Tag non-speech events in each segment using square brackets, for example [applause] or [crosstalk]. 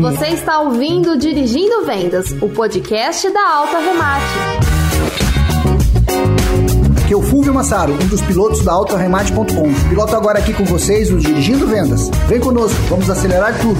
Você está ouvindo Dirigindo Vendas, o podcast da Alta Remate. Aqui é o Fulvio Massaro, um dos pilotos da AutoRemate.com. Piloto agora aqui com vocês o Dirigindo Vendas. Vem conosco, vamos acelerar tudo.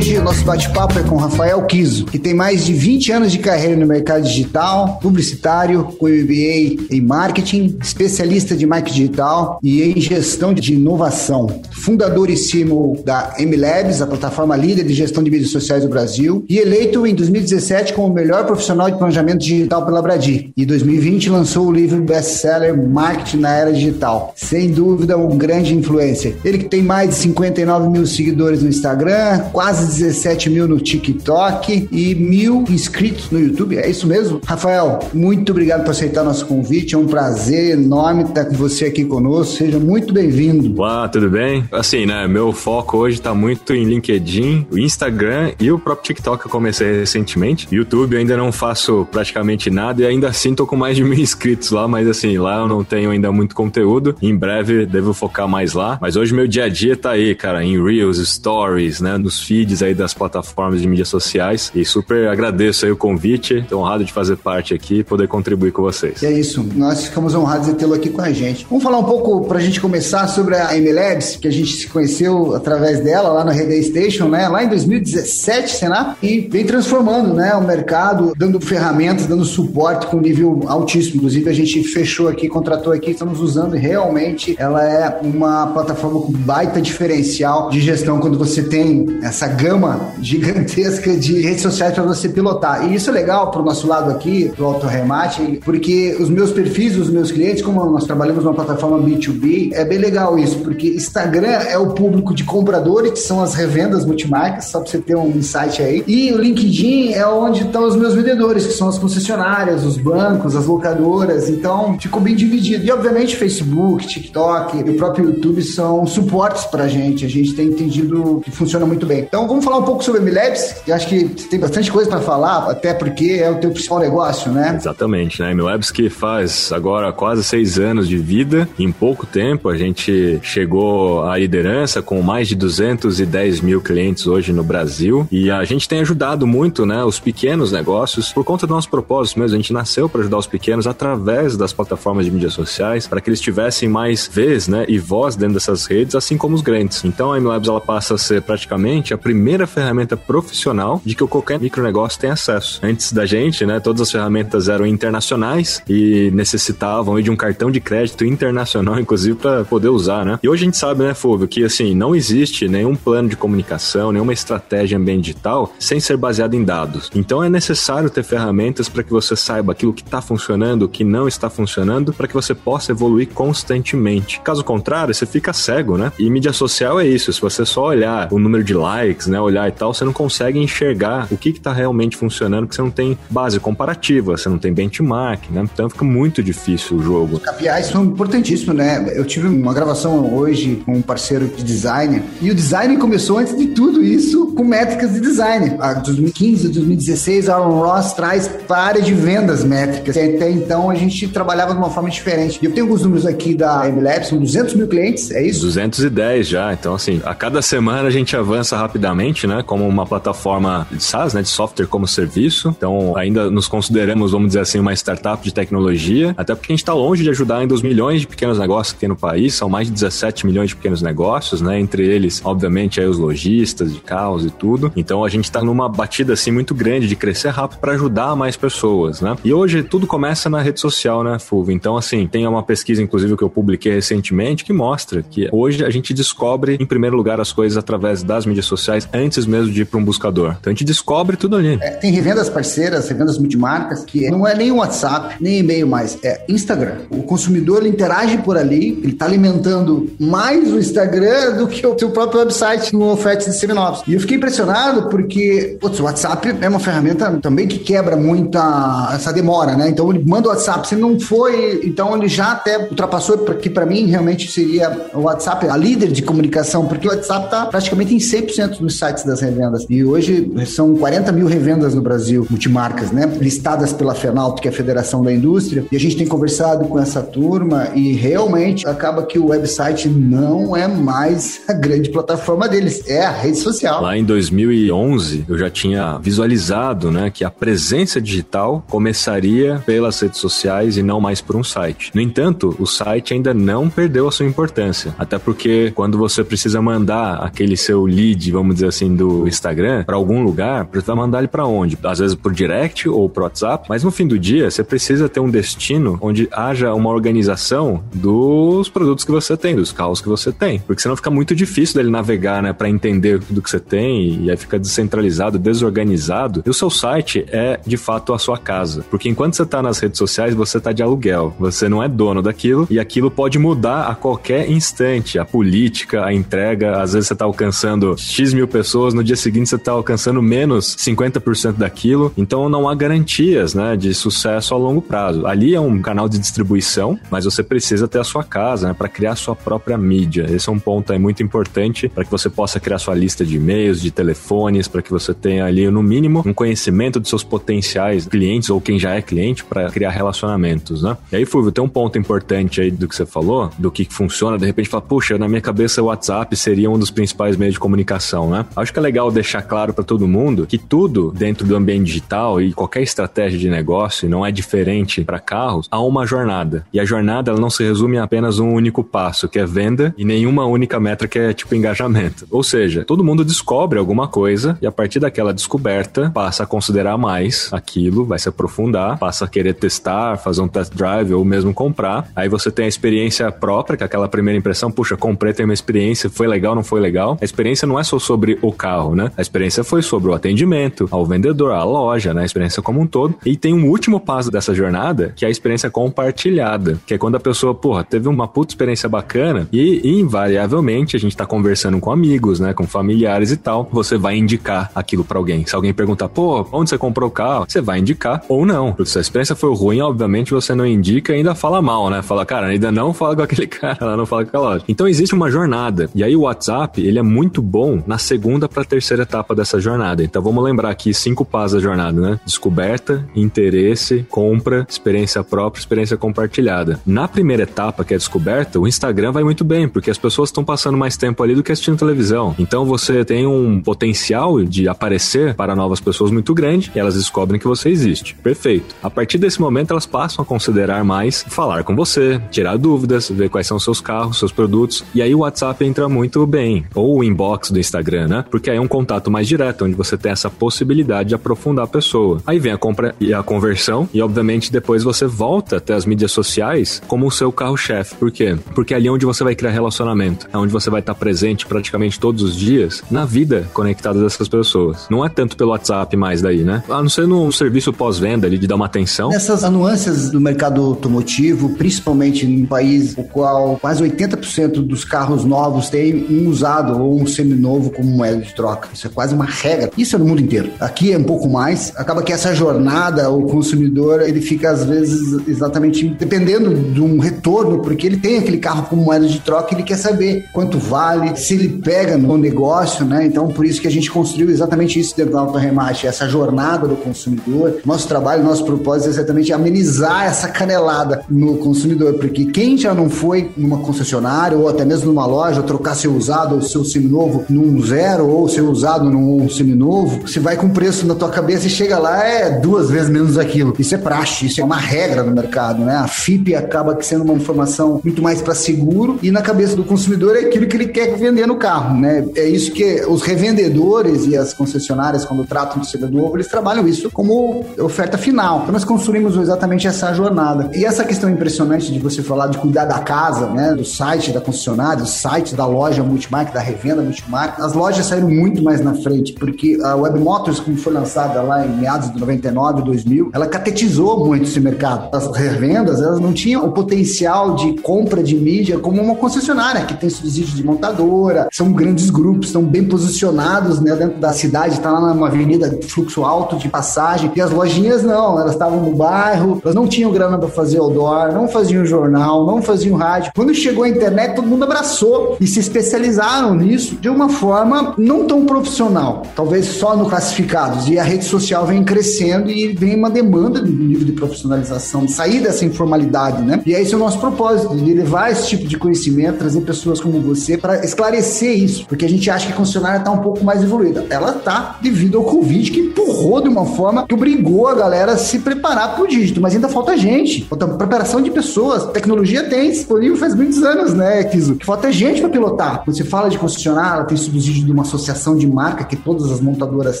O nosso bate-papo é com Rafael Kiso, que tem mais de 20 anos de carreira no mercado digital, publicitário, com MBA em marketing, especialista de marketing digital e em gestão de inovação. Fundador e CEO da MLabs, a plataforma líder de gestão de mídias sociais do Brasil, e eleito em 2017 como o melhor profissional de planejamento digital pela Bradi. E 2020 lançou o livro best-seller Marketing na Era Digital. Sem dúvida, um grande influencer. Ele que tem mais de 59 mil seguidores no Instagram, quase 17 mil no TikTok e mil inscritos no YouTube. É isso mesmo? Rafael, muito obrigado por aceitar nosso convite. É um prazer enorme estar com você aqui conosco. Seja muito bem-vindo. Olá, tudo bem? Assim, né? Meu foco hoje está muito em LinkedIn, o Instagram e o próprio TikTok que eu comecei recentemente. YouTube ainda não faço praticamente nada e ainda assim tô com mais de mil [laughs] inscritos lá, mas assim, lá eu não tenho ainda muito conteúdo. Em breve devo focar mais lá. Mas hoje meu dia a dia tá aí, cara, em Reels, Stories, né? Nos feeds aí das plataformas de mídias sociais. E super agradeço aí o convite. Tô honrado de fazer parte aqui e poder contribuir com vocês. E é isso. Nós ficamos honrados de tê-lo aqui com a gente. Vamos falar um pouco pra gente começar sobre a MLabs, que a gente se conheceu através dela lá na Rede Station, né? Lá em 2017, Senna, e vem transformando, né? O mercado, dando ferramentas, dando suporte com nível altíssimo. Inclusive, a gente fechou aqui, contratou aqui, estamos usando e realmente ela é uma plataforma com baita diferencial de gestão quando você tem essa gama gigantesca de redes sociais para você pilotar. E isso é legal para o nosso lado aqui, do Auto Remate, porque os meus perfis dos meus clientes, como nós trabalhamos numa plataforma B2B, é bem legal isso, porque Instagram é o público de compradores, que são as revendas multimarcas, só para você ter um insight aí. E o LinkedIn é onde estão os meus vendedores, que são as concessionárias, os bancos, as locadoras. Então, ficou bem dividido. E, obviamente, Facebook, TikTok e o próprio YouTube são suportes para a gente. A gente tem entendido que funciona muito bem. Então, vamos falar um pouco sobre a MLabs. Eu acho que tem bastante coisa para falar, até porque é o teu principal negócio, né? Exatamente, né? MLabs que faz agora quase seis anos de vida. Em pouco tempo, a gente chegou à liderança com mais de 210 mil clientes hoje no Brasil. E a gente tem ajudado muito, né, os pequenos negócios por conta do nosso propósito mesmo. A gente nasceu para ajudar os pequenos através das plataformas de mídias sociais, para que eles tivessem mais vez, né, e voz dentro dessas redes, assim como os grandes. Então a MLabs ela passa a ser praticamente a primeira ferramenta profissional de que qualquer micronegócio tem acesso. Antes da gente, né, todas as ferramentas eram internacionais e necessitavam de um cartão de crédito internacional, [laughs] inclusive, para poder usar, né? E hoje a gente sabe, né, Fulvio, que assim, não existe nenhum plano de comunicação, nenhuma estratégia ambiente digital sem ser baseado em dados. Então é necessário ter ferramentas para que você saiba aquilo que está funcionando, o que não está funcionando, para que você possa evoluir constantemente. Caso contrário, você fica cego, né? E mídia social é isso. Se você só olhar o número de likes, né, olhar e tal, você não consegue enxergar o que está realmente funcionando, porque você não tem base comparativa, você não tem benchmark, né? Então fica muito difícil o jogo. Os KPIs são importantíssimos, né? Eu tive uma gravação hoje com um parceiro de design e o design começou antes de tudo isso com métricas de design. A 2015, 2016, Aaron Ross traz para a área de vendas métricas. Até então a gente trabalhava de uma forma diferente. Eu tenho alguns números aqui da MLabs, são 200 mil clientes, é isso? 210 já. Então, assim, a cada semana a gente avança rapidamente, né? Como uma plataforma de SaaS, né? De software como serviço. Então, ainda nos consideramos, vamos dizer assim, uma startup de tecnologia. Até porque a gente está longe de ajudar ainda os milhões de pequenos negócios que tem no país. São mais de 17 milhões de pequenos negócios, né? Entre eles, obviamente, aí os lojistas de carros e tudo. Então, a gente está numa batida, assim, muito grande de crescer rápido para ajudar mais pessoas, né? E hoje tudo começa na rede social, né, Fulvio? Então, assim, tem uma pesquisa, inclusive, que eu publiquei recentemente que mostra que hoje a gente descobre, em primeiro lugar, as coisas através das mídias sociais antes mesmo de ir para um buscador. Então, a gente descobre tudo ali. É, tem revendas parceiras, revendas multimarcas, que não é nem WhatsApp, nem e-mail mais, é Instagram. O consumidor ele interage por ali, ele está alimentando mais o Instagram do que o seu próprio website no oferta de novos. E eu fiquei impressionado porque putz, o WhatsApp é uma ferramenta também que quebra muita essa demora, né? Então ele manda o WhatsApp, se não foi, então ele já até ultrapassou, porque para mim realmente seria o WhatsApp a líder de comunicação, porque o WhatsApp está praticamente em 100% nos sites das revendas. E hoje são 40 mil revendas no Brasil, multimarcas, né? Listadas pela FENALT, que é a Federação da Indústria. E a gente tem conversado com essa turma e realmente acaba que o website não é mais a grande plataforma deles, é a rede social. Lá em 2011, eu já tinha visualizado, né, que a presença digital começaria pelas redes sociais e não mais por um site. No entanto, o site ainda não perdeu a sua importância, até porque quando você precisa mandar aquele seu lead, vamos dizer assim, do Instagram para algum lugar, vai mandar ele para onde? Às vezes por direct ou por WhatsApp, mas no fim do dia você precisa ter um destino onde haja uma organização dos produtos que você tem, dos carros que você tem, porque senão fica muito difícil dele navegar, né, para entender tudo que você tem e aí fica descentralizado, desorganizado. E o seu site é de fato a sua casa, porque enquanto você tá nas redes sociais, você tá de aluguel, você não é dono daquilo e aquilo pode mudar a qualquer instante. A política, a entrega, às vezes você tá alcançando X mil pessoas, no dia seguinte você tá alcançando menos 50% daquilo, então não há garantias, né, de sucesso a longo prazo. Ali é um canal de distribuição, mas você precisa ter a sua casa, né, para criar a sua própria mídia. Esse é um ponto aí muito importante para que você possa criar sua lista de e-mails, de telefones, para que você tenha ali, no mínimo, um conhecimento dos seus potenciais clientes ou quem já é cliente para criar relacionamentos, né? E aí, Fulvio, tem um ponto importante aí do que você falou, do que funciona, de repente fala, puxa, na minha cabeça o WhatsApp seria um dos principais meios de comunicação, né? Acho que é legal deixar claro para todo mundo que tudo dentro do ambiente digital e qualquer estratégia de negócio não é diferente para carros, há uma jornada. E a jornada ela não se resume a apenas um único passo, que é venda, e nenhuma única meta que é tipo engajamento. Ou seja, todo mundo descobre alguma coisa e a partir daquela descoberta passa a considerar mais aquilo, vai se aprofundar, passa a querer testar, fazer um test drive ou mesmo comprar. Aí você tem a experiência própria, que é aquela primeira impressão, puxa, comprei, tem uma experiência, foi legal, não foi legal. A experiência não é só sobre o carro, né? A experiência foi sobre o atendimento, ao vendedor, a loja, né? A experiência como um todo. E tem um último passo dessa jornada, que é a experiência compartilhada, que é quando a pessoa, porra, teve uma puta experiência bacana e invariavelmente a gente tá conversando com amigos, né? Com familiares e tal, você vai indicar aquilo para alguém. Se alguém perguntar, pô, onde você comprou o carro? Você vai indicar ou não. Se a experiência foi ruim, obviamente você não indica e ainda fala mal, né? Fala, cara, ainda não fala com aquele [laughs] cara, ela não fala com aquela loja. Então existe uma jornada. E aí o WhatsApp, ele é muito bom na segunda para terceira etapa dessa jornada. Então vamos lembrar aqui cinco passos da jornada, né? Descoberta, interesse, compra, experiência própria, experiência compartilhada. Na primeira etapa, que é descoberta, o Instagram vai muito bem, porque as pessoas estão passando mais tempo ali do que assistindo televisão. Então você tem um potencial de aparecer para novas pessoas muito grande e elas descobrem que você existe. Perfeito. A partir desse momento, elas passam a considerar mais falar com você, tirar dúvidas, ver quais são seus carros, seus produtos. E aí o WhatsApp entra muito bem. Ou o inbox do Instagram, né? Porque aí é um contato mais direto, onde você tem essa possibilidade de aprofundar a pessoa. Aí vem a compra e a conversão, e obviamente depois você volta até as mídias sociais como o seu carro-chefe. Por quê? Porque é ali onde você vai criar relacionamento, é onde você vai estar presente praticamente todos os dias na vida conectada dessas pessoas. Não é tanto pelo WhatsApp mais daí, né? A não ser no serviço pós-venda ali de dar uma atenção. Essas nuances do mercado automotivo, principalmente em um país o qual quase 80% dos carros novos têm um usado ou um seminovo como moeda de troca. Isso é quase uma regra. Isso é no mundo inteiro. Aqui é um pouco mais. Acaba que essa jornada, o consumidor, ele fica às vezes exatamente dependendo de um retorno, porque ele tem aquele carro como moeda de troca, ele quer saber quanto vale, se ele pega no negócio, né? Então, por isso que a gente construiu exatamente isso dentro do Auto Remate, essa jornada do consumidor. Nosso trabalho, nosso propósito é exatamente amenizar essa canelada no consumidor, porque quem já não foi numa concessionária ou até mesmo numa loja trocar seu usado ou seu seminovo num zero ou seu usado num seminovo, se vai com preço na tua cabeça e chega lá é duas vezes menos aquilo. Isso é praxe, isso é uma regra no mercado, né? A FIP acaba sendo uma informação muito mais para seguro e na cabeça do consumidor é aquilo que ele quer vender no carro, né? É isso que os revendedores e as concessionárias quando tratam do seminovo, eles trabalham isso como oferta final. Então nós construímos exatamente essa jornada. E essa questão impressionante de você falar de cuidar da casa, né, do site da concessionária, do site da loja multimarca, da revenda multimarca, as lojas saíram muito mais na frente, porque a Web Motors, como foi lançada lá em meados de 99, 2000, ela catetizou muito esse mercado. As revendas, elas não tinham o potencial de compra de mídia como uma concessionária, que tem subsídio de montadora, são grandes grupos, então bem posicionados né, dentro da cidade, tá lá numa avenida de fluxo alto de passagem. E as lojinhas não, elas estavam no bairro, elas não tinham grana para fazer outdoor, não faziam jornal, não faziam rádio. Quando chegou a internet, todo mundo abraçou e se especializaram nisso de uma forma não tão profissional, talvez só no classificados. E a rede social vem crescendo e vem uma demanda de nível de profissionalização, de sair dessa informalidade, né? E é esse o nosso propósito, de levar esse tipo de conhecimento, trazer pessoas como você para esclarecer isso, porque a gente acha que concessionária está um pouco mais evoluída. Ela está devido ao Covid, que empurrou de uma forma que obrigou a galera a se preparar para o dígito, mas ainda falta gente, falta preparação de pessoas. Tecnologia tem disponível faz muitos anos, né, Kizo? Que falta gente para pilotar. Você fala de concessionária, tem subsídio de uma associação de marca que todas as montadoras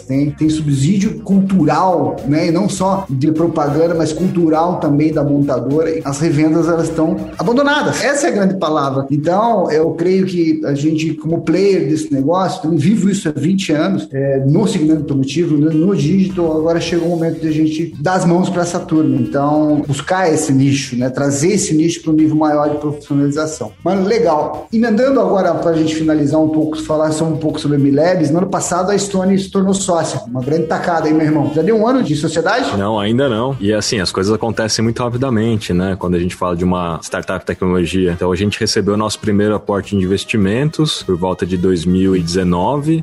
têm, tem subsídio cultural, né, e não só de propaganda, mas cultural também da montadora. As revendas elas estão abandonadas. Essa é a grande palavra. Então, eu creio que a gente, como player desse negócio, também vivo isso há 20 anos, é, no segmento automotivo, no, no digital, agora chegou o momento de a gente dar as mãos para essa turma. Então, buscar esse nicho, né? Trazer esse nicho para um nível maior de profissionalização. Mano, legal. Emendando agora para a gente finalizar um pouco, falar só um pouco sobre a Milabs, no ano passado a Stone se tornou sócia. Uma grande tacada aí, meu irmão. Já deu um ano de sociedade? Não, ainda não. E assim, as coisas acontecem muito rapidamente, né? Quando a gente fala de uma startup tecnologia. Então, a gente recebeu o nosso primeiro aporte de investimentos por volta de 2019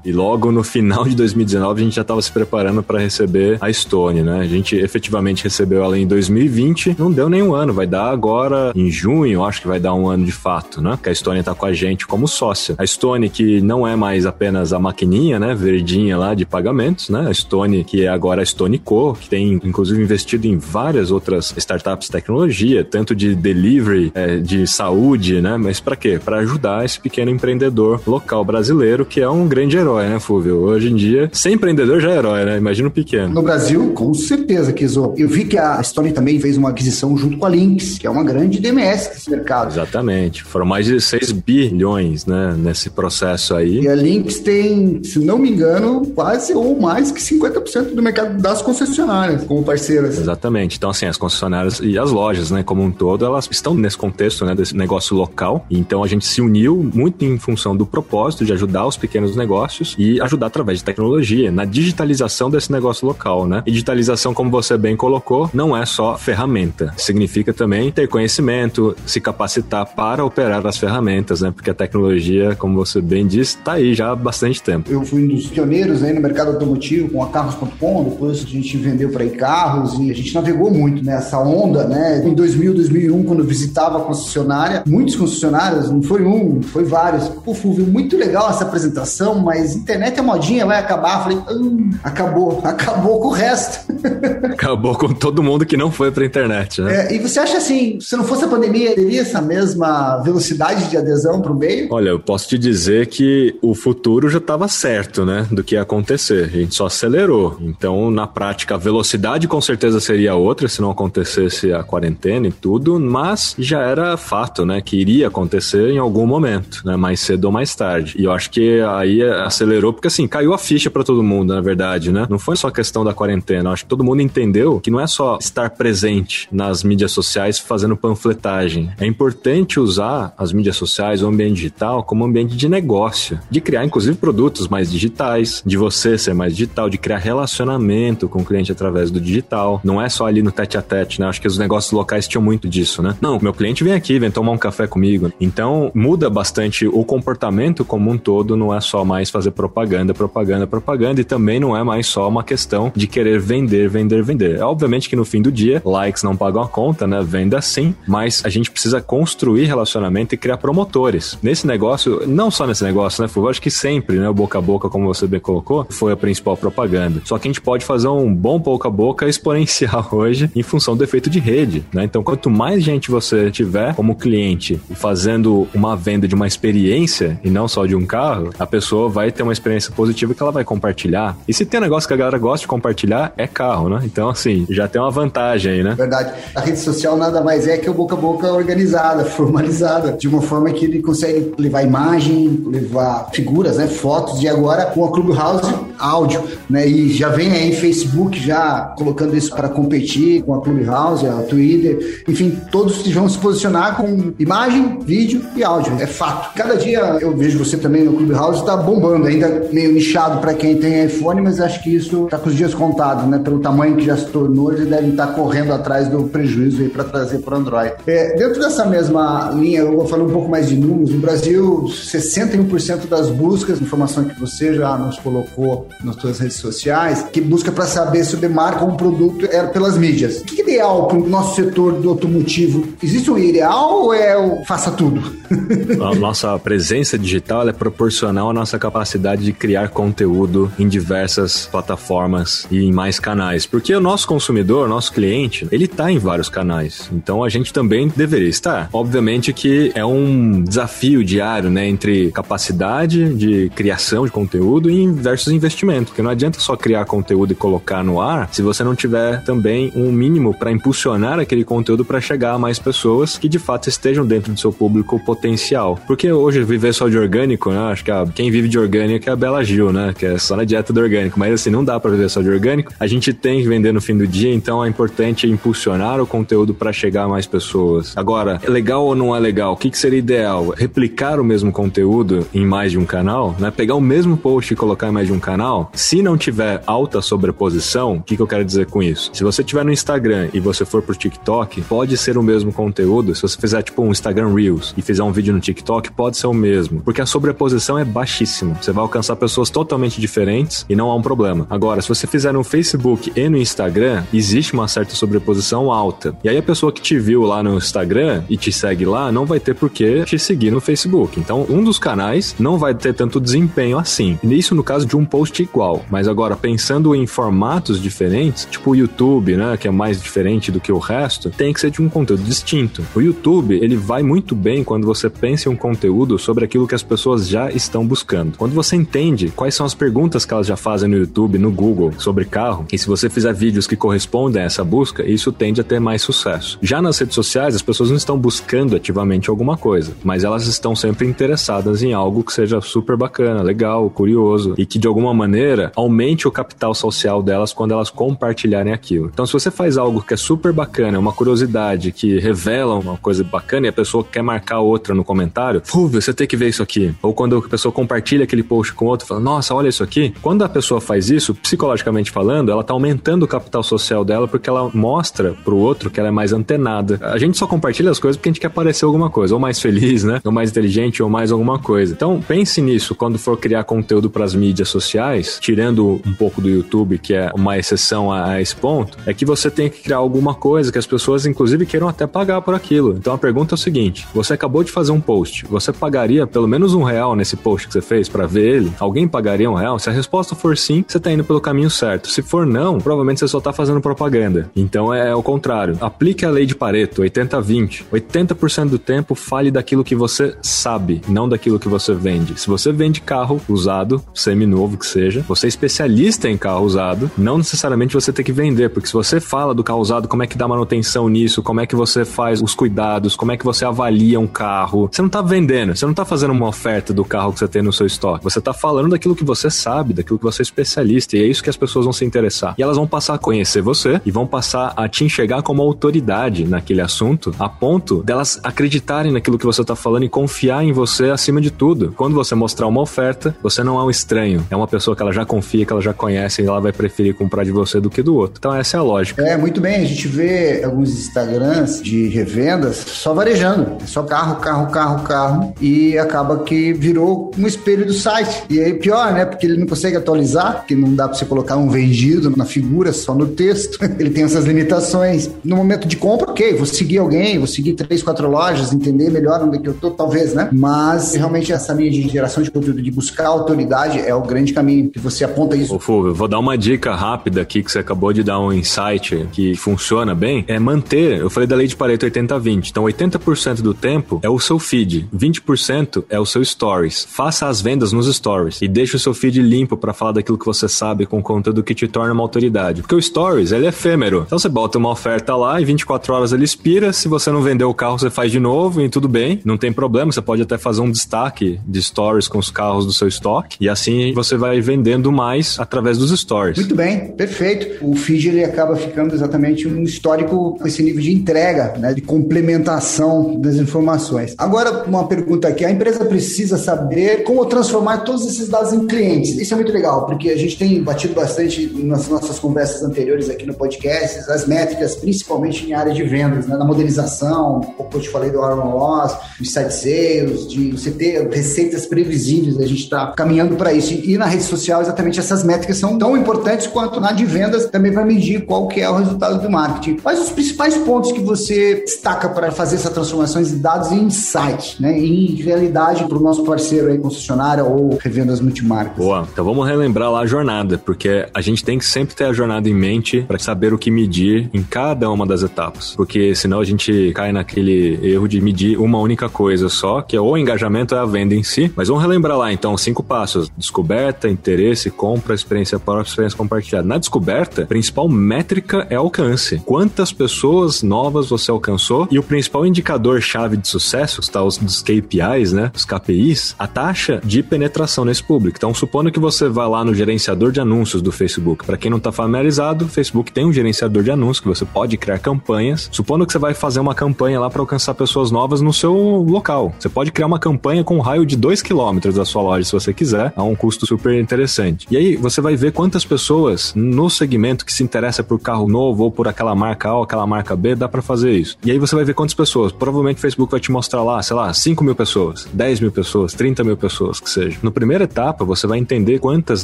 e logo no final de 2019 a gente já estava se preparando para receber a Stone, né? A gente efetivamente recebeu ela em 2020, não deu nenhum ano, vai dar agora em junho, acho que vai dar um ano de fato, né? Que a Stone está com a gente como sócia. A Stone que não é mais apenas a maquininha, né, verdinha lá de pagamentos, né? A Stone que é agora a Stone Co, que tem inclusive investido em várias outras startups de tecnologia, tanto de delivery, é, de saúde, né? Mas para quê? Para ajudar esse pequeno empreendedor local brasileiro que é um grande herói, né, Fúvio? Hoje em dia, sem empreendedor já é herói, né? Imagina o pequeno. No Brasil, com certeza, Kizo. Eu vi que a Stone também fez uma aquisição junto com a Lynx, que é uma grande DMS desse mercado. Exatamente. Foram mais de 6 bilhões, né, nesse processo aí. E a Lynx tem, se não me engano, quase ou mais que 50% do mercado das concessionárias como parceiras. Exatamente. Então, assim, as concessionárias e as lojas, né, como um todo, elas estão nesse contexto, né, desse negócio local. Então, a gente se uniu muito em função do propósito de ajudar os pequenos negócios e ajudar através de tecnologia, na digitalização desse negócio local, né? E digitalização, como você bem colocou, não é só ferramenta. Significa também ter conhecimento, se capacitar para operar as ferramentas, né? Porque a tecnologia, como você bem disse, está aí já há bastante tempo. Eu fui um dos pioneiros aí no mercado automotivo com a Carros.com, depois a gente vendeu para carros e a gente navegou muito nessa onda, né? Em 2000, 2001, quando visitava a concessionária, muitos concessionários, não foi um, foi vários. Pô, Fulvio, muito legal essa apresentação, mas internet é modinha, vai acabar. Eu falei, hum, acabou, acabou com o resto. [laughs] acabou com todo mundo que não foi pra internet, né? É, e você acha assim, se não fosse a pandemia, teria essa mesma velocidade de adesão pro meio? Olha, eu posso te dizer que o futuro já estava certo, né? Do que ia acontecer. A gente só acelerou. Então, na prática, a velocidade com certeza seria outra se não acontecesse a quarentena e tudo, mas já era fato, né? Que iria acontecer em algum momento, né? Mais cedo ou mais tarde. E eu acho que aí acelerou, porque assim, caiu a ficha para todo mundo, na verdade, né? Não foi só questão da quarentena. Acho que todo mundo entendeu que não é só estar presente nas mídias sociais fazendo panfletagem. É importante usar as mídias sociais, o ambiente digital, como ambiente de negócio, de criar inclusive produtos mais digitais, de você ser mais digital, de criar relacionamento com o cliente através do digital. Não é só ali no tete a tete, né? Acho que os negócios locais tinham muito disso, né? Não, meu cliente vem aqui, vem tomar um café comigo. Então, muda bastante o comportamento como um todo, não é só mais fazer propaganda, propaganda, propaganda, e também não é mais só uma questão de querer vender, vender, vender. É obviamente que no fim do dia, likes não pagam a conta, né? Venda sim, mas a gente precisa construir relacionamento e criar promotores. Nesse negócio, não só nesse negócio, né, Fulvio? Acho que sempre, né? O boca a boca, como você bem colocou, foi a principal propaganda. Só que a gente pode fazer um bom boca a boca [laughs] exponencial hoje em função do efeito de rede, né? Então, quanto mais gente você tiver como cliente fazendo uma venda de uma experiência e não só de um carro, a pessoa vai ter uma experiência positiva que ela vai compartilhar. E se tem um negócio que a galera gosta de compartilhar, é carro, né? Então, assim, já tem uma vantagem aí, né? Verdade. A rede social nada mais é que o boca a boca organizada, [laughs] formalizada, de uma forma que ele consegue levar imagem, levar figuras, né? Fotos, e agora com a Clubhouse, áudio, né? E já vem aí Facebook já colocando isso para competir com a Clubhouse, a Twitter, enfim, todos vão se posicionar com imagem, vídeo e áudio. É fato. Cada dia eu vejo você também no Clubhouse Está bombando, ainda meio nichado para quem tem iPhone, mas acho que isso está com os dias contados, né? Pelo tamanho que já se tornou, eles devem estar tá correndo atrás do prejuízo aí para trazer para o Android. É, dentro dessa mesma linha, eu vou falar um pouco mais de números. No Brasil, 61% das buscas, informação que você já nos colocou nas suas redes sociais, que busca para saber sobre marca ou produto é pelas mídias. O que é ideal para o nosso setor do automotivo? Existe um ideal ou é o faça tudo? [laughs] A nossa presença digital é proporcional à nossa capacidade de criar conteúdo em diversas plataformas e em mais canais. Porque o nosso consumidor, nosso cliente, ele está em vários canais. Então a gente também deveria estar. Obviamente que é um desafio diário, né, entre capacidade de criação de conteúdo e versus investimento, porque não adianta só criar conteúdo e colocar no ar se você não tiver também um mínimo para impulsionar aquele conteúdo para chegar a mais pessoas que de fato estejam dentro do seu público potencial. Porque hoje viver só de orgânico, né? Acho que a, quem vive de orgânico é a Bela Gil, né? Que é só na dieta do orgânico. Mas assim, não dá para viver só de orgânico. A gente tem que vender no fim do dia, então é importante impulsionar o conteúdo para chegar a mais pessoas. Agora, é legal ou não é legal? O que, que seria ideal? Replicar o mesmo conteúdo em mais de um canal, né? Pegar o mesmo post e colocar em mais de um canal. Se não tiver alta sobreposição, o que, que eu quero dizer com isso? Se você tiver no Instagram e você for pro TikTok, pode ser o mesmo conteúdo. Se você fizer tipo um Instagram Reels e fizer um vídeo no TikTok, pode ser o mesmo. Porque a sobreposição é baixíssima. Você vai alcançar pessoas totalmente diferentes e não há um problema. Agora, se você fizer no Facebook e no Instagram, existe uma certa sobreposição alta. E aí a pessoa que te viu lá no Instagram e te segue lá não vai ter por que te seguir no Facebook. Então, um dos canais não vai ter tanto desempenho assim. Isso no caso de um post igual. Mas agora, pensando em formatos diferentes, tipo o YouTube, né, que é mais diferente do que o resto, tem que ser de um conteúdo distinto. O YouTube, ele vai muito bem quando você pensa em um conteúdo sobre aquilo que as pessoas já estão buscando. Quando você entende quais são as perguntas que elas já fazem no YouTube, no Google, sobre carro, e se você fizer vídeos que correspondem a essa busca, isso tende a ter mais sucesso. Já nas redes sociais, as pessoas não estão buscando ativamente alguma coisa, mas elas estão sempre interessadas em algo que seja super bacana, legal, curioso e que de alguma maneira aumente o capital social delas quando elas compartilharem aquilo. Então, se você faz algo que é super bacana, uma curiosidade que revela uma coisa bacana e a pessoa quer marcar outra no comentário, você tem que ver isso aqui. Ou quando a pessoa compartilha aquele post com outro, fala, nossa, olha isso aqui. Quando a pessoa faz isso, psicologicamente falando, ela tá aumentando o capital social dela porque ela mostra pro outro que ela é mais antenada. A gente só compartilha as coisas porque a gente quer parecer alguma coisa, ou mais feliz, né? Ou mais inteligente, ou mais alguma coisa. Então, pense nisso quando for criar conteúdo para as mídias sociais, tirando um pouco do YouTube, que é uma exceção a, esse ponto, é que você tem que criar alguma coisa que as pessoas, inclusive, queiram até pagar por aquilo. Então, a pergunta é o seguinte: você acabou de fazer um post, você pagaria pelo menos um real nesse post que você fez para ver ele? Alguém pagaria um real? Se a resposta for sim, você tá indo pelo caminho certo. Se for não, provavelmente você só tá fazendo propaganda. Então é, é o contrário. Aplique a lei de Pareto, 80-20. 80% do tempo fale daquilo que você sabe, não daquilo que você vende. Se você vende carro usado, semi-novo que seja, você é especialista em carro usado, não necessariamente você tem que vender, porque se você fala do carro usado, como é que dá manutenção nisso, como é que você faz os cuidados, como é que você avalia um carro, você não tá vendendo, você não tá fazendo uma oferta do carro que você tem no seu estoque, você tá falando daquilo que você sabe, daquilo que você é especialista, e é isso que as pessoas vão se interessar. E elas vão passar a conhecer você e vão passar a te enxergar como autoridade naquele assunto, a ponto delas acreditarem naquilo que você tá falando e confiar em você acima de tudo. Quando você mostrar uma oferta, você não é um estranho, é uma pessoa que ela já confia, que ela já conhece e ela vai preferir comprar de você do que do outro. Então essa é a lógica. É, muito bem, a gente vê alguns Instagrams de revendas só varejando, é só carro, carro, carro, carro e acaba que virou um espelho do site. E aí pior, né? Porque ele não consegue atualizar, porque não dá para você colocar um vendido na figura, só no texto. [laughs] ele tem essas limitações. No momento de compra, ok, vou seguir alguém, vou seguir três, quatro lojas, entender melhor onde é que eu tô, talvez, né? Mas realmente essa linha de geração de conteúdo, de buscar autoridade, é o grande caminho que você aponta isso. Ô, Fulvio, vou dar uma dica rápida aqui que você acabou de dar um insight que funciona bem. É manter, eu falei da lei de Pareto 80-20. Então, 80% do tempo é o seu feed, 20% é o seu stories. Faça as vendas nos stories e deixe o seu feed limpo para falar daquilo que você sabe com conteúdo que te torna uma autoridade. Porque o stories, ele é efêmero. Então você bota uma oferta lá e 24 horas ele expira. Se você não vender o carro, você faz de novo e tudo bem. Não tem problema. Você pode até fazer um destaque de stories com os carros do seu estoque e assim você vai vendendo mais através dos stories. Muito bem, perfeito. O feed ele acaba ficando exatamente um histórico com esse nível de entrega, né, de complementação das informações. Agora, uma pergunta aqui: a empresa precisa saber como transformar todos esses dados em clientes. Isso é muito legal, porque a gente tem batido bastante nas nossas conversas anteriores aqui no podcast, as métricas, principalmente em área de vendas, né? na modelização, um pouco eu te falei do Aaron Loss, do site sales, de você ter receitas previsíveis, a gente está caminhando para isso. E na rede social, exatamente essas métricas são tão importantes quanto na de vendas, também para medir qual que é o resultado do marketing. Quais os principais pontos que você destaca para fazer essa transformação de dados em insight, né? em realidade para o nosso parceiro aí, concessionária ou revendas multimarcas? Boa, então vamos relembrar lá a jornada, porque a gente tem que sempre ter a jornada em mente para saber o que medir em cada uma das etapas, porque senão a gente cai naquele erro de medir uma única coisa só, que é ou o engajamento é a venda em si, mas vamos relembrar lá então cinco passos: descoberta, interesse, compra, experiência própria, experiência compartilhada. Na descoberta, a principal métrica é alcance. Quantas pessoas novas você alcançou e o principal indicador chave de sucesso, está os KPIs, né, os KPIs, a taxa de penetração nesse público. Então, supondo que você vá lá no gerenciador de anúncios do Facebook. Para quem não está familiarizado, o Facebook tem um gerenciador de anúncios que você pode criar campanhas. Supondo que você vai fazer uma campanha lá para alcançar pessoas novas no seu local. Você pode criar uma campanha com um raio de 2 km da sua loja, se você quiser, a um custo super interessante. E aí você vai ver quantas pessoas no segmento que se interessa por carro novo ou por aquela marca A ou aquela marca B, dá para fazer isso. E aí você vai ver quantas pessoas. Provavelmente o Facebook vai te mostrar lá, sei lá, 5 mil pessoas, 10 mil pessoas, 30 mil pessoas, que seja. No primeira etapa, você vai entender quantas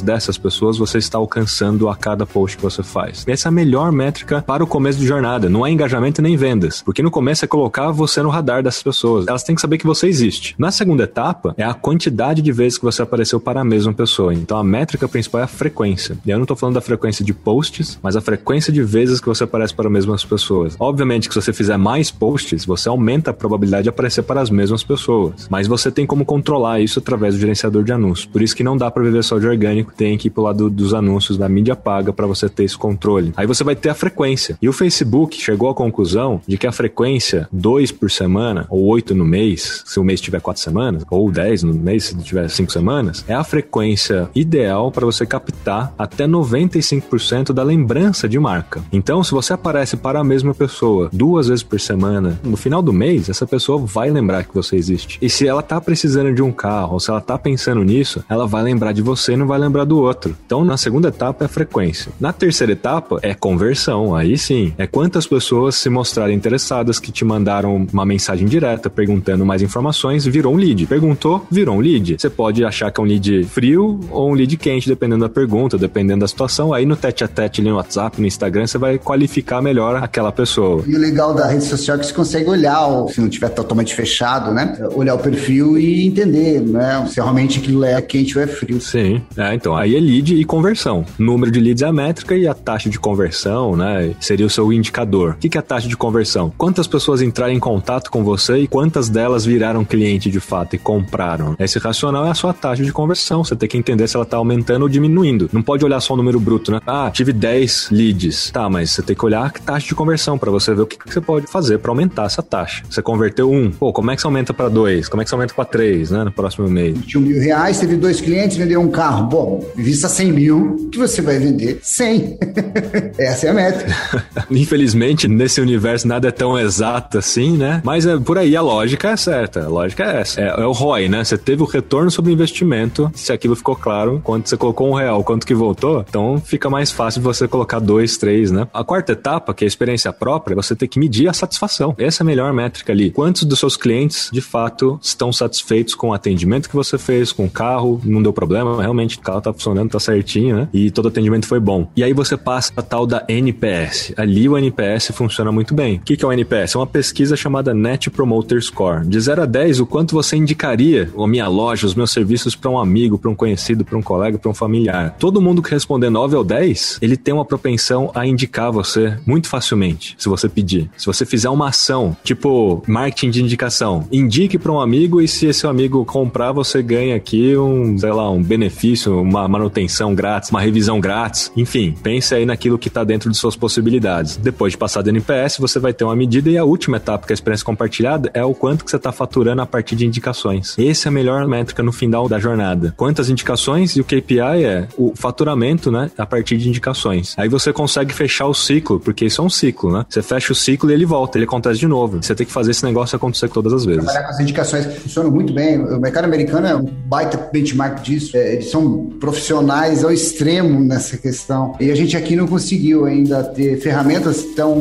dessas pessoas você está alcançando a cada post que você faz. Essa é a melhor métrica para o começo de jornada. Não é engajamento nem vendas. Porque no começo é colocar você no radar dessas pessoas. Elas têm que saber que você existe. Na segunda etapa, é a quantidade de vezes que você apareceu para a mesma pessoa. Então a métrica principal é a frequência. E eu não estou falando da frequência de posts, mas a frequência de vezes que você aparece para as mesmas pessoas. Obviamente que se você fizer mais posts, você aumenta a probabilidade de aparecer para as mesmas pessoas. Mas você tem como controlar isso através do gerenciador de anúncios. Por isso que não dá para viver só de orgânico, tem que ir pro lado dos anúncios, da mídia paga para você ter esse controle. Aí você vai ter a frequência. E o Facebook chegou à conclusão de que a frequência, dois por semana, ou oito no mês, se o mês tiver quatro semanas, ou dez no mês, se tiver cinco semanas, é a frequência ideal para você captar até 95% da lembrança de marca. Então, se você aparece para a mesma pessoa duas vezes por semana, no final do mês, essa pessoa vai lembrar que você existe. E se ela tá precisando de um carro, se ela tá pensando nisso, ela vai lembrar de você e não vai lembrar do outro. Então, na segunda etapa é frequência. Na terceira etapa é conversão. Aí sim, é quantas pessoas se mostrarem interessadas que te mandaram uma mensagem direta perguntando mais informações, virou um lead. Perguntou, virou um lead. Você pode achar que é um lead frio ou um lead quente, dependendo da pergunta, dependendo da situação. Aí no tete a tete no WhatsApp, no Instagram, você vai qualificar melhor aquela pessoa. E o legal da rede social é que você consegue olhar, se não tiver totalmente fechado, né? Olhar o perfil e entender, né? Se realmente aquilo é quente ou é frio. Sim. É, então, aí é lead e conversão. número de leads é a métrica e a taxa de conversão, né? Seria o seu indicador. O que é a taxa de conversão? Quantas pessoas entraram em contato com você e quantas delas viraram cliente de fato e compraram? Esse racional é a sua taxa de conversão. Você tem que entender se ela está aumentando ou diminuindo. Não pode olhar só o número bruto, né? Ah, tive 10 leads. Tá, mas você tem que olhar a taxa de conversão para você ver o que, que você pode fazer para aumentar essa taxa. Você converteu um, pô, como é que você aumenta para dois? Como é que você aumenta para três, né? No próximo mês. 21 mil reais, teve dois clientes, vendeu um carro. Bom, vista 100 mil, que você vai vender 100. [laughs] Essa é a métrica. [laughs] Infelizmente, nesse universo nada é tão exato assim, né? Mas é, por aí a lógica é certa. A lógica é essa. É, é o ROI, né? Você teve o retorno sobre o investimento. Se aquilo ficou claro, quando você colocou um real, quanto que voltou, então fica mais fácil você colocar dois, três, né? A quarta etapa, que é a experiência própria, você tem que medir a satisfação. Essa é a melhor métrica ali. Quantos dos seus clientes, de fato, estão satisfeitos com o atendimento que você fez, com o carro, não deu problema, realmente o carro tá funcionando, tá certinho, né? E todo atendimento foi bom. E aí você passa a tal da NPS. Ali o NPS funciona muito bem. O que é o NPS? É uma pesquisa chamada Net Promoter Score. De 0 a 10, o quanto você indicaria a minha loja, os meus serviços para um amigo, para um conhecido, para um colega, para um familiar. Todo mundo que responder 9 ou 10, ele tem uma propensão a indicar você muito facilmente, se você pedir. Se você fizer uma ação, tipo marketing de indicação, indique para um amigo e se esse amigo comprar, você ganha aqui um, sei lá, um benefício, uma manutenção grátis, uma revisão grátis. Enfim, pense aí naquilo que está dentro de suas possibilidades. Depois de passar do NPS, você vai ter uma medida e a última etapa, que é a experiência compartilhada, é o quanto que você está faturando a partir de indicações. Essa é a melhor métrica no final da jornada. Quantas indicações e o KPI é o faturamento, né, a partir de indicações. Aí você consegue fechar o ciclo, porque isso é um ciclo, né? Você fecha o ciclo e ele volta, ele acontece de novo. Você tem que fazer esse negócio acontecer todas as vezes. Trabalhar com as indicações funciona muito bem. O mercado americano é um baita benchmark disso. É, eles são profissionais ao extremo nessa questão. E a gente aqui não conseguiu ainda ter ferramentas tão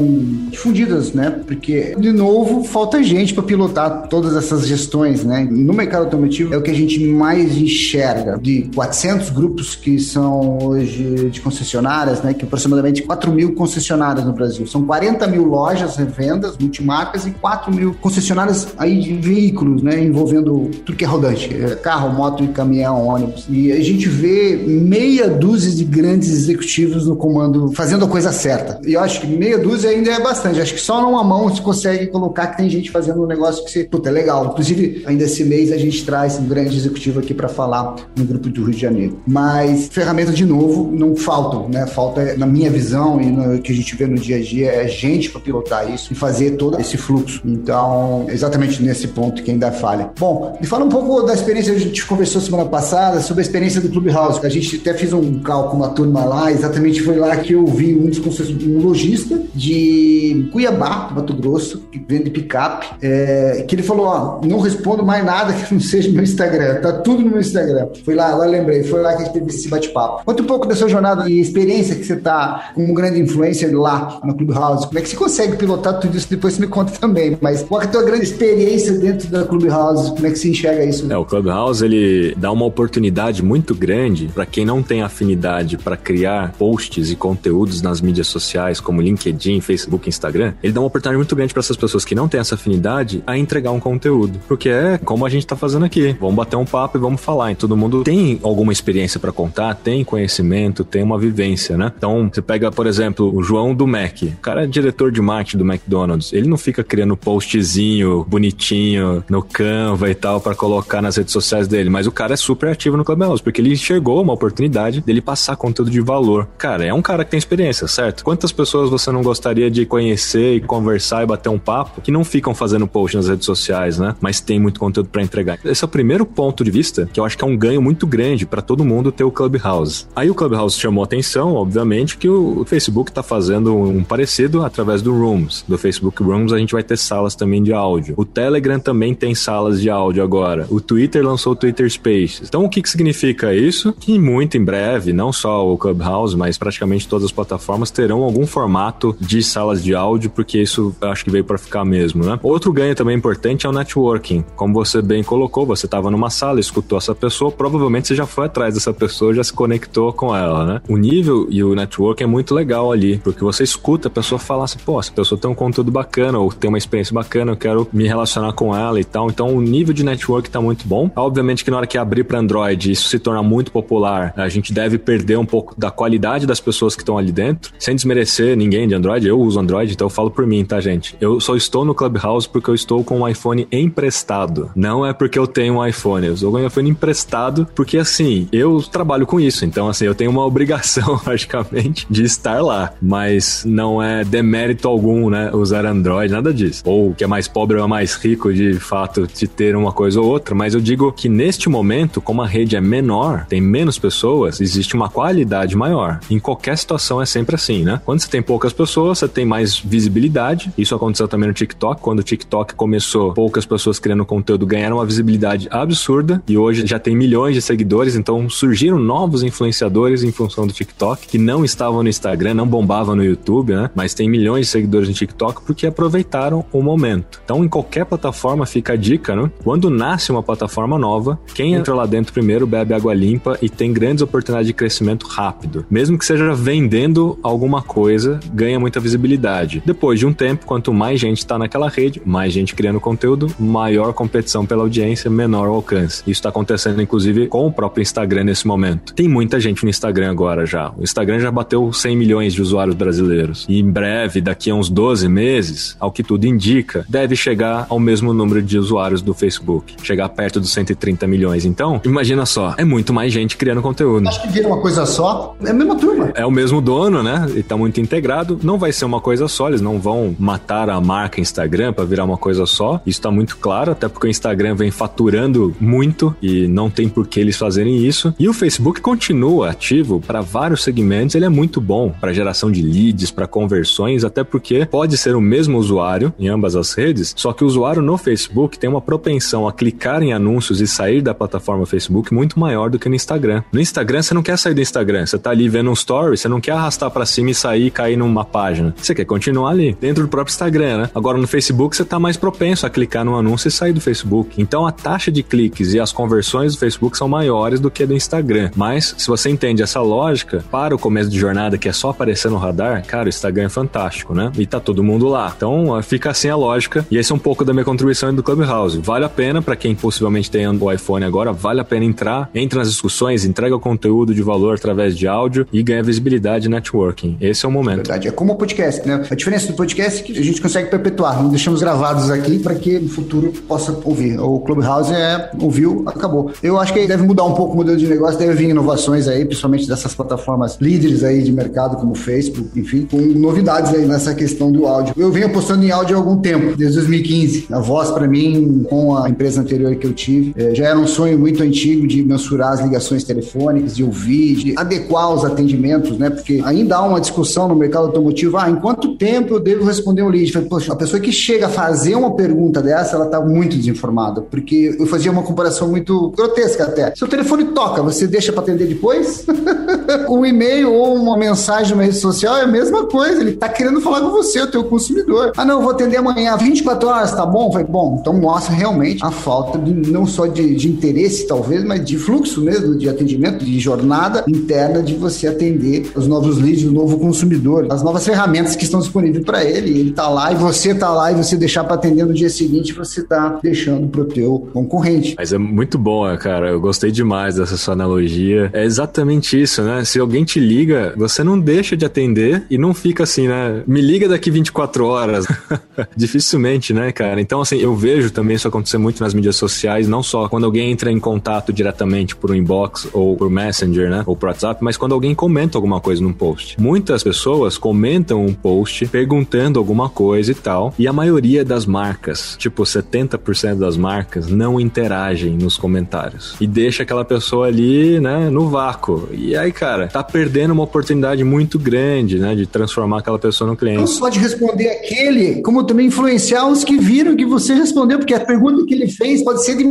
difundidas, né? Porque, de novo, falta gente para pilotar todas essas gestões, né? No mercado automotivo é o que a gente mais enxerga. De 400 grupos que são hoje de concessionárias, né? Que aproximadamente 4 mil concessionárias no Brasil. São 40 mil lojas, revendas, multimarcas e 4 mil concessionárias aí de veículos, né? Envolvendo tudo que é rodante. É carro, moto e caminhão, ônibus. E a gente vê meia dúzia de grandes executivos no comando fazendo a coisa certa. E eu acho que meia dúzia ainda é bastante. Acho que só numa mão se consegue colocar que tem gente fazendo um negócio que você, puta, é legal. Inclusive, ainda esse mês a gente traz um grande executivo aqui para falar no grupo do Rio de Janeiro. Mas ferramentas, de novo, não faltam, né? Falta, na minha visão e no que a gente vê no dia a dia, é gente para pilotar isso e fazer todo esse fluxo. Então, exatamente nesse ponto que ainda falha. Bom, me fala um pouco da experiência, a gente conversou semana passada sobre a experiência do Clubhouse. A gente até fez um cálculo, uma turma lá, exatamente foi lá que eu vi um dos um lojista de Cuiabá, Mato Grosso, que vende picape, é, que ele falou: Ó, não respondo mais nada que não seja meu Instagram, tá tudo no meu Instagram. Foi lá, lá lembrei, foi lá que a gente teve esse bate-papo. Conta um pouco da sua jornada e experiência que você tá como grande influencer lá no Clubhouse. Como é que você consegue pilotar tudo isso? Depois você me conta também. Mas qual é a tua grande experiência dentro da Clubhouse? Como é que você enxerga isso? É, o Clubhouse ele dá uma oportunidade muito grande para quem não tem afinidade para criar posts e conteúdos nas mídias sociais, como LinkedIn, Facebook, Instagram. Ele dá uma oportunidade muito grande para essas pessoas que não têm essa afinidade a entregar um conteúdo. Porque é como a gente tá fazendo aqui. Vamos bater um papo e vamos falar. E todo mundo tem alguma experiência para contar, tem conhecimento, tem uma vivência, né? Então, você pega, por exemplo, o João do Mac. O cara é diretor de marketing do McDonald's. Ele não fica criando postzinho bonitinho no Canva e tal para colocar nas redes sociais dele, mas o cara é super ativo no Clubhouse, porque ele enxergou uma oportunidade dele passar conteúdo de valor. Cara, é um cara que tem experiência, certo? Quantas pessoas você não gostaria de conhecer e conversar e bater um papo que não ficam fazendo post nas redes sociais, né? Mas tem muito conteúdo para entregar. Esse é o primeiro ponto de vista que eu acho que é um ganho muito grande para todo mundo ter o Clubhouse. Aí o Clubhouse chamou atenção, obviamente, que o Facebook tá fazendo um parecido através do Rooms. Do Facebook Rooms a gente vai ter salas também de áudio. O Telegram também tem salas de áudio agora. O Twitter lançou o Twitter Spaces. Então o que que significa isso? Que muito em breve, não só o Clubhouse, mas praticamente todas as plataformas terão algum formato de salas de áudio, porque isso acho que veio para ficar mesmo, né? Outro ganho também importante é o networking. Como você bem colocou, você estava numa sala, escutou essa pessoa, provavelmente você já foi atrás dessa pessoa, já se conectou com ela, né? O nível e o networking é muito legal ali, porque você escuta a pessoa falar assim, pô, essa pessoa tem um conteúdo bacana ou tem uma experiência bacana, eu quero me relacionar com ela e tal. Então o nível de network tá muito bom. Obviamente que na hora que abrir para Android isso se tornar muito popular, a gente deve perder um pouco da qualidade das pessoas que estão ali dentro, sem desmerecer ninguém de Android. Eu uso Android, então eu falo por mim, tá, gente? Eu só estou no Clubhouse porque eu estou com um iPhone emprestado. Não é porque eu tenho um iPhone, eu estou com um iPhone emprestado porque assim, eu trabalho com isso, então assim, eu tenho uma [laughs] obrigação praticamente de estar lá, mas não é demérito algum, né, usar Android, nada disso. Ou que é mais pobre ou é mais rico de fato de ter uma coisa ou outra, mas eu digo que neste momento, como a rede é menor, tem menos pessoas, existe uma qualidade maior. Em qualquer situação é sempre assim, né? Quando você tem poucas pessoas, você tem mais visibilidade. Isso aconteceu também no TikTok, quando o TikTok começou, poucas pessoas criando conteúdo ganharam uma visibilidade absurda e hoje já tem milhões de seguidores, então surgiram novos influenciadores em função do TikTok que não estavam no Instagram, não bombavam no YouTube, né? Mas tem milhões de seguidores no TikTok porque aproveitaram o momento. Então, em qualquer plataforma fica a dica, né? Quando nasce uma plataforma nova, quem entra lá dentro primeiro bebe água limpa e tem grandes oportunidades de crescimento rápido. Mesmo que seja vendendo alguma coisa, ganha muita visibilidade. Depois de um tempo, quanto mais gente está naquela rede, mais gente criando conteúdo, maior competição pela audiência, menor alcance. Isso está acontecendo, inclusive, com o próprio Instagram nesse momento. Tem muita gente no Instagram agora já. O Instagram já bateu 100 milhões de usuários brasileiros. E em breve, daqui a uns 12 meses, ao que tudo indica, deve chegar ao mesmo número de usuários do Facebook. Chegar perto dos 130 milhões. Então, imagina só, é muito mais gente criando conteúdo. Acho que vira uma coisa só, é a mesma turma. É o mesmo dono, né? E tá muito integrado. Não vai ser uma coisa só, eles não vão matar a marca Instagram para virar uma coisa só. Isso tá muito claro, até porque o Instagram vem faturando muito e não tem por que eles fazerem isso. E o Facebook continua ativo para vários segmentos, ele é muito bom para geração de leads, para conversões, até porque pode ser o mesmo usuário em ambas as redes, só que o usuário no Facebook tem uma propensão a clicar em anúncios anúncios e sair da plataforma Facebook muito maior do que no Instagram. No Instagram, você não quer sair do Instagram. Você tá ali vendo um story, você não quer arrastar para cima e sair e cair numa página. Você quer continuar ali, dentro do próprio Instagram, né? Agora no Facebook, você tá mais propenso a clicar no anúncio e sair do Facebook. Então a taxa de cliques e as conversões do Facebook são maiores do que do Instagram. Mas se você entende essa lógica, para o começo de jornada, que é só aparecer no radar, cara, o Instagram é fantástico, né? E tá todo mundo lá. Então fica assim a lógica. E esse é um pouco da minha contribuição do Clubhouse. Vale a pena para quem possivelmente tem o iPhone agora, vale a pena entrar, entra nas discussões, entrega conteúdo de valor através de áudio e ganha visibilidade networking. Esse é o momento. Verdade, é como o podcast, né? A diferença do podcast é que a gente consegue perpetuar, não deixamos gravados aqui para que no futuro possa ouvir. O Clubhouse é ouviu, acabou. Eu acho que deve mudar um pouco o modelo de negócio, deve vir inovações aí, principalmente dessas plataformas líderes aí de mercado como o Facebook, enfim, com novidades aí nessa questão do áudio. Eu venho apostando em áudio há algum tempo, desde 2015. A voz para mim, com a empresa anterior que eu tive, eh, já era um sonho muito antigo de mensurar as ligações telefônicas, de ouvir, de adequar os atendimentos, né? Porque ainda há uma discussão no mercado automotivo, ah, em quanto tempo eu devo responder um lead? Falei, Poxa, a pessoa que chega a fazer uma pergunta dessa, ela está muito desinformada, porque eu fazia uma comparação muito grotesca até. Se o telefone toca, você deixa para atender depois? [laughs] um e-mail ou uma mensagem numa rede social é a mesma coisa, ele está querendo falar com você, o teu consumidor. Ah, não, vou atender amanhã, 24 horas, tá bom? Falei, bom, então mostra realmente a falta de, não só de, de interesse, talvez, mas de fluxo mesmo, de atendimento, de jornada interna de você atender os novos leads, o novo consumidor, as novas ferramentas que estão disponíveis para ele. Ele está lá e você está lá e você deixar para atender no dia seguinte, você está deixando para o teu concorrente. Mas é muito bom, né, cara. Eu gostei demais dessa sua analogia. É exatamente isso, né? Se alguém te liga, você não deixa de atender e não fica assim, né? Me liga daqui 24 horas. [laughs] Dificilmente, né, cara? Então, assim, eu vejo também isso acontecer muito nas mídias sociais, não só quando alguém entra em contato diretamente por um inbox ou por Messenger, né? Ou por WhatsApp, mas quando alguém comenta alguma coisa num post. Muitas pessoas comentam um post perguntando alguma coisa e tal, e a maioria das marcas, tipo 70% das marcas, não interagem nos comentários. E deixa aquela pessoa ali, né, no vácuo. E aí, cara, tá perdendo uma oportunidade muito grande, né, de transformar aquela pessoa no cliente. Não só de responder aquele, como também influenciar os que viram que você respondeu, porque a pergunta que ele fez pode ser de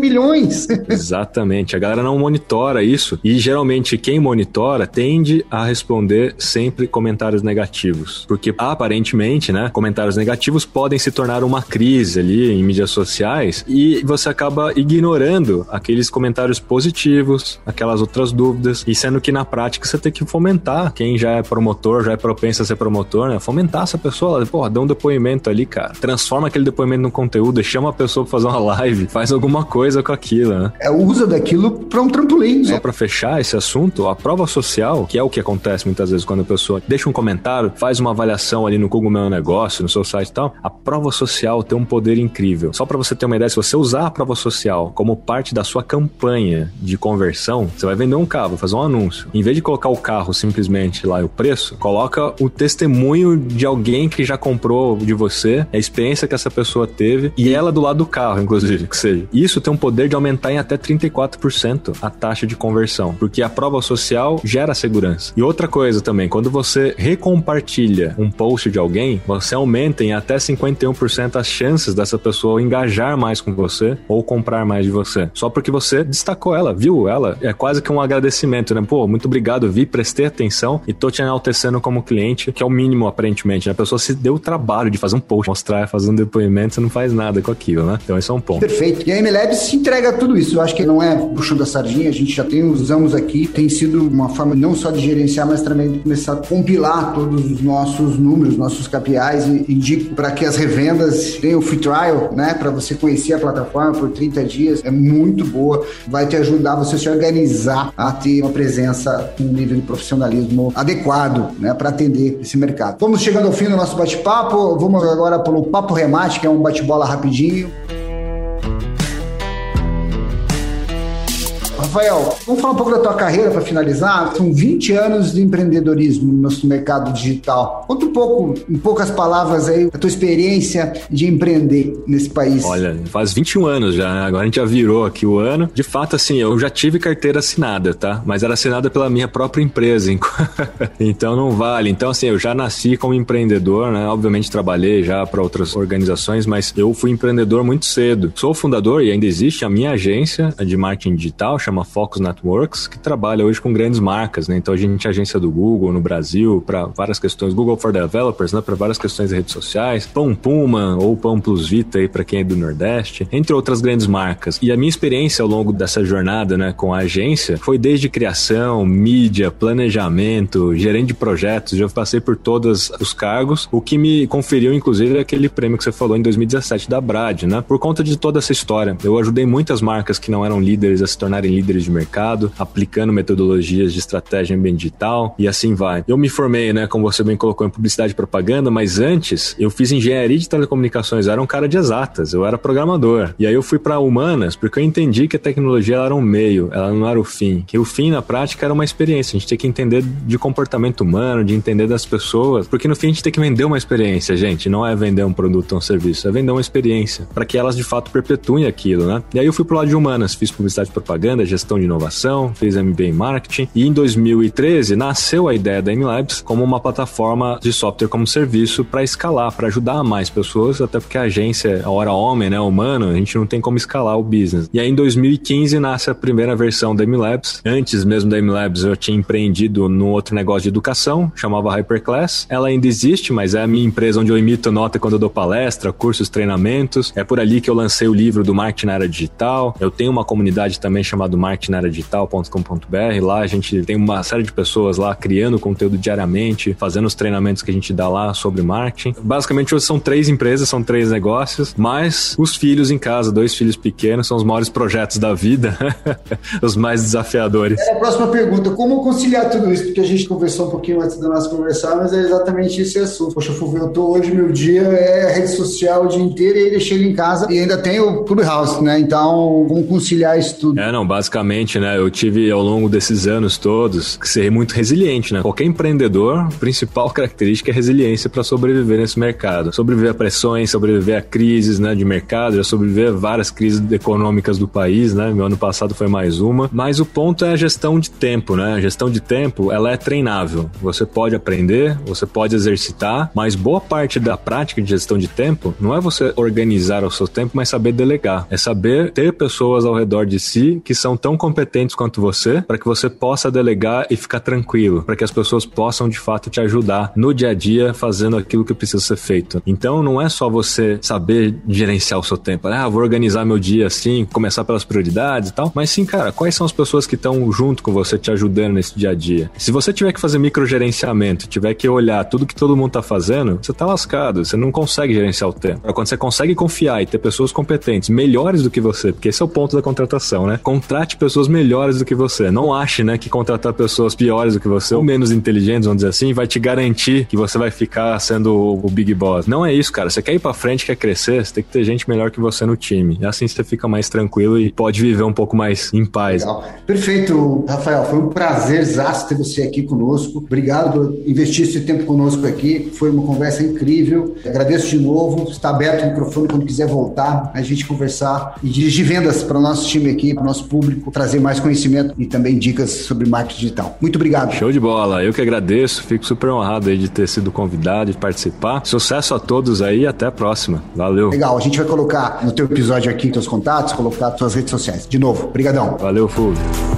[laughs] Exatamente. A galera não monitora isso. E geralmente quem monitora tende a responder sempre comentários negativos. Porque aparentemente, né, comentários negativos podem se tornar uma crise ali em mídias sociais e você acaba ignorando aqueles comentários positivos, aquelas outras dúvidas, e sendo que na prática você tem que fomentar quem já é promotor, já é propenso a ser promotor, né? Fomentar essa pessoa, porra, dá um depoimento ali, cara. Transforma aquele depoimento no conteúdo, chama a pessoa pra fazer uma live, faz alguma coisa com aquilo, né? É, usa daquilo pra um trampolim, Só né? pra fechar esse assunto, a prova social, que é o que acontece muitas vezes quando a pessoa deixa um comentário, faz uma avaliação ali no Google Meu Negócio, no seu site e tal, a prova social tem um poder incrível. Só pra você ter uma ideia, se você usar a prova social como parte da sua campanha de conversão, você vai vender um carro, fazer um anúncio. Em vez de colocar o carro simplesmente lá e o preço, coloca o testemunho de alguém que já comprou de você, a experiência que essa pessoa teve e ela do lado do carro, inclusive, que seja. Isso tem um poder de aumentar em até 34% a taxa de conversão, porque a prova social gera segurança. E outra coisa também, quando você recompartilha um post de alguém, você aumenta em até 51% as chances dessa pessoa engajar mais com você ou comprar mais de você. Só porque você destacou ela, viu ela. É quase que um agradecimento, né? Pô, muito obrigado, vi, prestei atenção e tô te enaltecendo como cliente, que é o mínimo aparentemente. Né? A pessoa se deu o trabalho de fazer um post, mostrar, fazer um depoimento, você não faz nada com aquilo, né? Então esse é um ponto. Perfeito. E a MLabs entrega tudo isso. Eu acho que não é puxando a sardinha, a gente já tem uns anos aqui, tem sido uma forma não só de gerenciar, mas também de começar a compilar todos os nossos números, nossos KPIs e indico para que as revendas tenham o free trial, né, para você conhecer a plataforma por 30 dias, é muito boa, vai te ajudar você se organizar a ter uma presença com um nível de profissionalismo adequado, né, para atender esse mercado. Vamos chegando ao fim do nosso bate-papo, vamos agora pelo papo remate, que é um bate-bola rapidinho. Rafael, vamos falar um pouco da tua carreira para finalizar? São 20 anos de empreendedorismo no mercado digital. Conta um pouco, em poucas palavras aí, a tua experiência de empreender nesse país. Olha, faz 21 anos já, né? agora a gente já virou aqui o ano. De fato, assim, eu já tive carteira assinada, tá? Mas era assinada pela minha própria empresa, [laughs] então não vale. Então, assim, eu já nasci como empreendedor, né? Obviamente trabalhei já para outras organizações, mas eu fui empreendedor muito cedo. Sou fundador e ainda existe a minha agência de marketing digital, chama Focus Networks, que trabalha hoje com grandes marcas, né? Então a gente é agência do Google no Brasil para várias questões, Google for Developers, né? Para várias questões de redes sociais, Pão Puma ou Pão Plus Vita aí para quem é do Nordeste, entre outras grandes marcas. E a minha experiência ao longo dessa jornada, né, com a agência, foi desde criação, mídia, planejamento, gerente de projetos, já passei por todos os cargos, o que me conferiu inclusive aquele prêmio que você falou em 2017 da Brad, né? Por conta de toda essa história. Eu ajudei muitas marcas que não eram líderes a se tornarem líderes de mercado, aplicando metodologias de estratégia digital e assim vai. Eu me formei, né, como você bem colocou, em publicidade e propaganda, mas antes eu fiz engenharia de telecomunicações, eu era um cara de exatas, eu era programador. E aí eu fui para humanas porque eu entendi que a tecnologia era um meio, ela não era o fim. Que o fim na prática era uma experiência, a gente tem que entender de comportamento humano, de entender das pessoas, porque no fim a gente tem que vender uma experiência, gente, não é vender um produto ou um serviço, é vender uma experiência, para que elas de fato perpetuem aquilo, né? E aí eu fui pro lado de humanas, fiz publicidade e propaganda, de inovação, fiz MBA em marketing e em 2013 nasceu a ideia da MLabs como uma plataforma de software como serviço para escalar, para ajudar mais pessoas, até porque a agência, a hora homem, né, humano, a gente não tem como escalar o business. E aí em 2015 nasce a primeira versão da MLabs. Antes mesmo da MLabs eu tinha empreendido num outro negócio de educação, chamava Hyperclass. Ela ainda existe, mas é a minha empresa onde eu emito nota quando eu dou palestra, cursos, treinamentos. É por ali que eu lancei o livro do marketing na área digital. Eu tenho uma comunidade também chamada marketingaradigital.com.br. Lá a gente tem uma série de pessoas lá criando conteúdo diariamente, fazendo os treinamentos que a gente dá lá sobre marketing. Basicamente hoje são três empresas, são três negócios, mas os filhos em casa, dois filhos pequenos, são os maiores projetos da vida, [laughs] os mais desafiadores. É a próxima pergunta, como conciliar tudo isso? Porque a gente conversou um pouquinho antes da nossa conversar, mas é exatamente esse assunto. Poxa, Fulvio, eu tô hoje, meu dia é rede social o dia inteiro e ele chega em casa e ainda tem o Clubhouse, né? Então, como conciliar isso tudo? É, não, basicamente, né, eu tive ao longo desses anos todos que ser muito resiliente, né? Qualquer empreendedor, principal [laughs] característica é resiliência para sobreviver nesse mercado. Sobreviver a pressões, sobreviver a crises, né, de mercado, já sobreviver a várias crises econômicas do país, né? Meu ano passado foi mais uma. Mas o ponto é a gestão de tempo, né? A gestão de tempo, ela é treinável. Você pode aprender, você pode exercitar, mas boa parte da prática de gestão de tempo não é você organizar o seu tempo, mas saber delegar. É saber ter pessoas ao redor de si que são tão competentes quanto você, para que você possa delegar e ficar tranquilo, para que as pessoas possam de fato te ajudar no dia a dia fazendo aquilo que precisa ser feito. Então não é só você saber gerenciar o seu tempo, ah, vou organizar meu dia assim, começar pelas prioridades e tal, mas sim, cara, quais são as pessoas que estão junto com você te ajudando nesse dia a dia? Se você tiver que fazer microgerenciamento, tiver que olhar tudo que todo mundo tá fazendo, você tá lascado, você não consegue gerenciar o tempo. Quando você consegue confiar e ter pessoas competentes, melhores do que você, porque esse é o ponto da contratação, né? Contrate pessoas melhores do que você. Não ache, né, que contratar pessoas piores do que você ou menos inteligentes, vamos dizer assim, vai te garantir que você vai ficar sendo o big boss. Não é isso, cara. Você quer ir para frente, quer crescer, você tem que ter gente melhor que você no time. E assim você fica mais tranquilo e pode viver um pouco mais em paz. Legal. Perfeito, Rafael. Foi um prazer ter você aqui conosco. Obrigado por investir esse tempo conosco aqui. Foi uma conversa incrível. Agradeço de novo. Está aberto o microfone quando quiser voltar, a gente conversar e dirigir vendas para o nosso time aqui, para o nosso público, trazer mais conhecimento e também dicas sobre marketing digital. Muito obrigado. Show de bola. Eu que agradeço. Fico super honrado aí de ter sido convidado e participar. Sucesso a todos aí. Até a próxima. Valeu. Legal. A gente vai colocar no teu episódio aqui teus contatos, colocar suas redes sociais. De novo, obrigadão. Valeu, Fulvio.